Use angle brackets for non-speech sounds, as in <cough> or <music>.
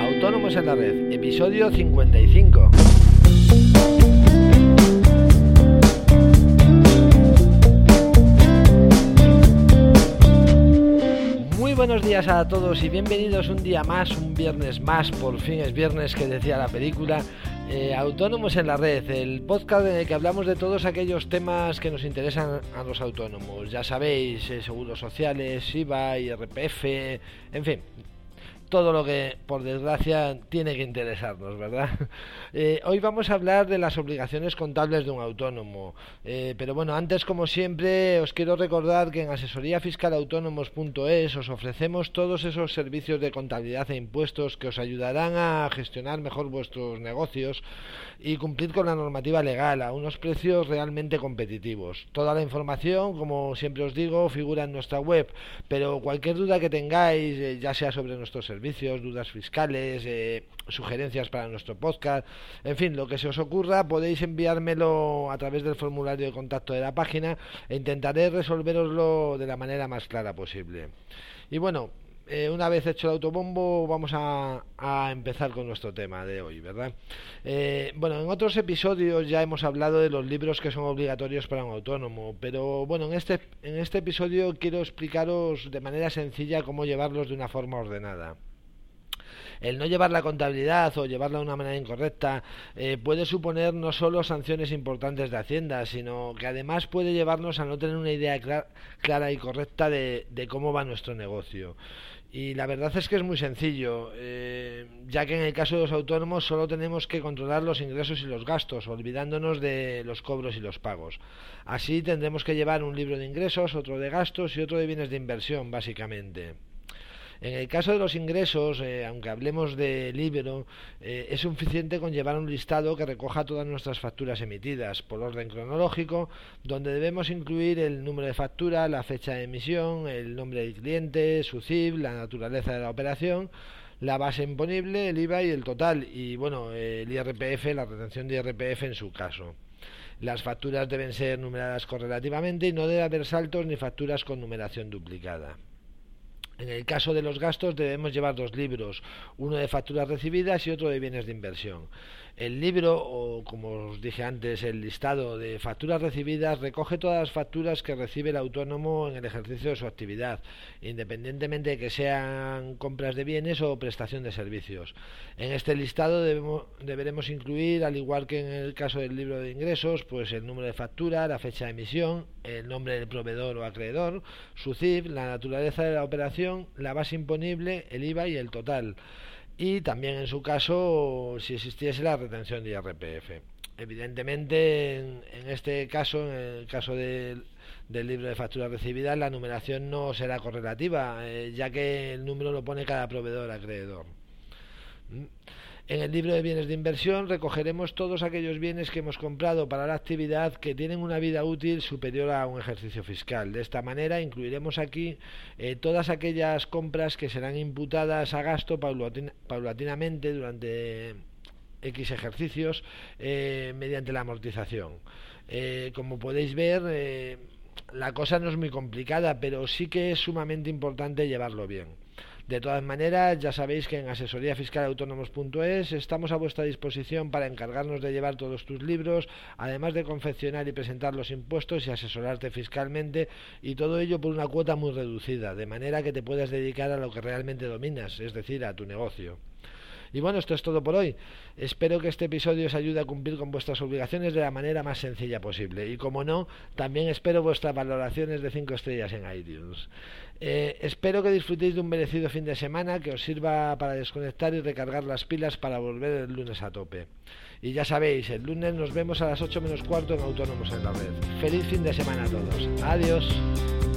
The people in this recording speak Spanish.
Autónomos en la Red, episodio 55. Muy buenos días a todos y bienvenidos un día más, un viernes más, por fin es viernes que decía la película, eh, Autónomos en la Red, el podcast en el que hablamos de todos aquellos temas que nos interesan a los autónomos. Ya sabéis, eh, seguros sociales, IVA, IRPF, en fin, todo lo que por desgracia tiene que interesarnos, ¿verdad? <laughs> Eh, hoy vamos a hablar de las obligaciones contables de un autónomo, eh, pero bueno, antes como siempre os quiero recordar que en asesoríafiscalautónomos.es os ofrecemos todos esos servicios de contabilidad e impuestos que os ayudarán a gestionar mejor vuestros negocios y cumplir con la normativa legal a unos precios realmente competitivos. Toda la información, como siempre os digo, figura en nuestra web, pero cualquier duda que tengáis, eh, ya sea sobre nuestros servicios, dudas fiscales, eh, sugerencias para nuestro podcast, en fin, lo que se os ocurra, podéis enviármelo a través del formulario de contacto de la página e intentaré resolveroslo de la manera más clara posible. Y bueno, eh, una vez hecho el autobombo, vamos a, empezar con nuestro tema de hoy, ¿verdad? Eh, bueno, en otros episodios ya hemos hablado de los libros que son obligatorios para un autónomo, pero bueno, en este, en este episodio quiero explicaros de manera sencilla cómo llevarlos de una forma ordenada. El no llevar la contabilidad o llevarla de una manera incorrecta eh, puede suponer no solo sanciones importantes de Hacienda, sino que además puede llevarnos a no tener una idea clara y correcta de cómo va nuestro negocio. Y la verdad es que es muy sencillo, eh, ya que en el caso de los autónomos solo tenemos que controlar los ingresos y los gastos, olvidándonos de los cobros y los pagos. Así tendremos que llevar un libro de ingresos, otro de gastos y otro de bienes de inversión, básicamente. En el caso de los ingresos, eh, aunque hablemos de libro, eh, es suficiente con llevar un listado que recoja todas nuestras facturas emitidas por orden cronológico, donde debemos incluir el número de factura, la fecha de emisión, el nombre del cliente, su CIF, la naturaleza de la operación, la base imponible, el IVA y el total, y bueno, el IRPF, la retención de IRPF en su caso. Las facturas deben ser numeradas correlativamente y no debe haber saltos ni facturas con numeración duplicada. En el caso de los gastos debemos llevar dos libros, uno de facturas recibidas y otro de bienes de inversión. El libro, o como os dije antes, el listado de facturas recibidas, recoge todas las facturas que recibe el autónomo en el ejercicio de su actividad, independientemente de que sean compras de bienes o prestación de servicios. En este listado deberemos incluir, al igual que en el caso del libro de ingresos, pues el número de factura, la fecha de emisión, el nombre del proveedor o acreedor, su CIF, la naturaleza de la operación, la base imponible, el IVA y el total y también en su caso si existiese la retención de IRPF. Evidentemente, en, este caso, en el caso del libro de facturas recibidas, la numeración no será correlativa, eh, ya que el número lo pone cada proveedor acreedor. En el libro de bienes de inversión recogeremos todos aquellos bienes que hemos comprado para la actividad que tienen una vida útil superior a un ejercicio fiscal. De esta manera incluiremos aquí eh, todas aquellas compras que serán imputadas a gasto paulatinamente durante X ejercicios eh, mediante la amortización. Eh, como podéis ver, la cosa no es muy complicada, pero sí que es sumamente importante llevarlo bien. De todas maneras, ya sabéis que en asesoríafiscalautónomos.es estamos a vuestra disposición para encargarnos de llevar todos tus libros, además de confeccionar y presentar los impuestos y asesorarte fiscalmente, y todo ello por una cuota muy reducida, de manera que te puedas dedicar a lo que realmente dominas, es decir, a tu negocio. Y bueno, esto es todo por hoy. Espero que este episodio os ayude a cumplir con vuestras obligaciones de la manera más sencilla posible. Y como no, también espero vuestras valoraciones de 5 estrellas en iTunes. Eh, espero que disfrutéis de un merecido fin de semana que os sirva para desconectar y recargar las pilas para volver el lunes a tope. Y ya sabéis, el lunes nos vemos a las 8 menos cuarto en Autónomos en la Red. Feliz fin de semana a todos. Adiós.